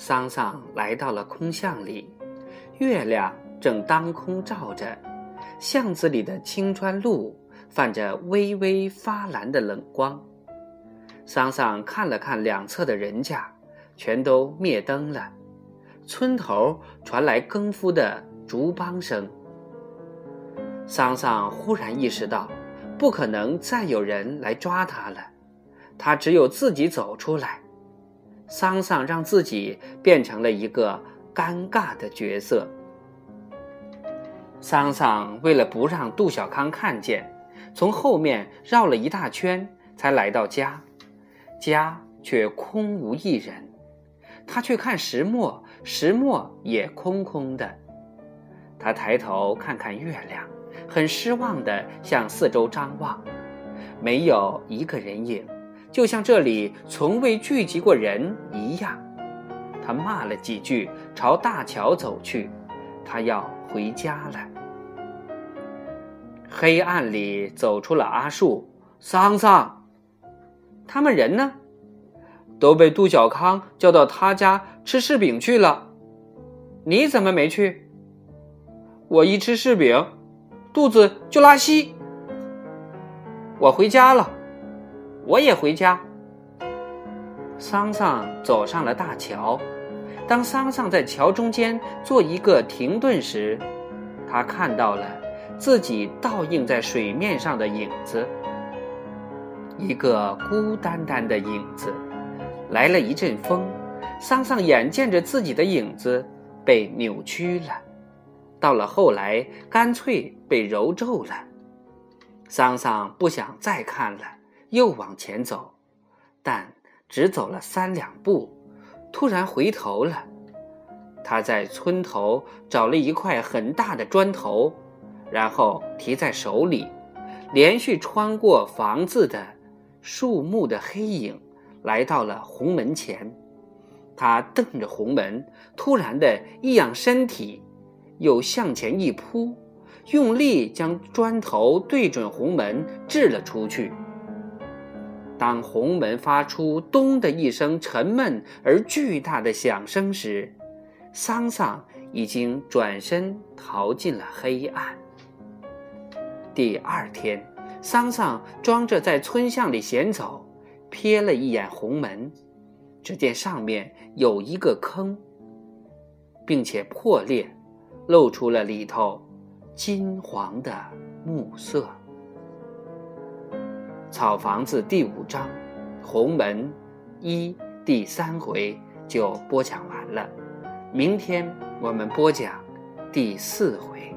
桑桑来到了空巷里，月亮正当空照着，巷子里的青砖路泛着微微发蓝的冷光。桑桑看了看两侧的人家，全都灭灯了。村头传来更夫的竹梆声。桑桑忽然意识到，不可能再有人来抓他了，他只有自己走出来。桑桑让自己变成了一个尴尬的角色。桑桑为了不让杜小康看见，从后面绕了一大圈，才来到家。家却空无一人，他去看石磨，石磨也空空的。他抬头看看月亮，很失望的向四周张望，没有一个人影。就像这里从未聚集过人一样，他骂了几句，朝大桥走去。他要回家了。黑暗里走出了阿树、桑桑，他们人呢？都被杜小康叫到他家吃柿饼去了。你怎么没去？我一吃柿饼，肚子就拉稀。我回家了。我也回家。桑桑走上了大桥。当桑桑在桥中间做一个停顿时，他看到了自己倒映在水面上的影子，一个孤单单的影子。来了一阵风，桑桑眼见着自己的影子被扭曲了，到了后来干脆被揉皱了。桑桑不想再看了。又往前走，但只走了三两步，突然回头了。他在村头找了一块很大的砖头，然后提在手里，连续穿过房子的树木的黑影，来到了红门前。他瞪着红门，突然的一仰身体，又向前一扑，用力将砖头对准红门掷了出去。当红门发出“咚”的一声沉闷而巨大的响声时，桑桑已经转身逃进了黑暗。第二天，桑桑装着在村巷里闲走，瞥了一眼红门，只见上面有一个坑，并且破裂，露出了里头金黄的暮色。草房子第五章，鸿门一第三回就播讲完了，明天我们播讲第四回。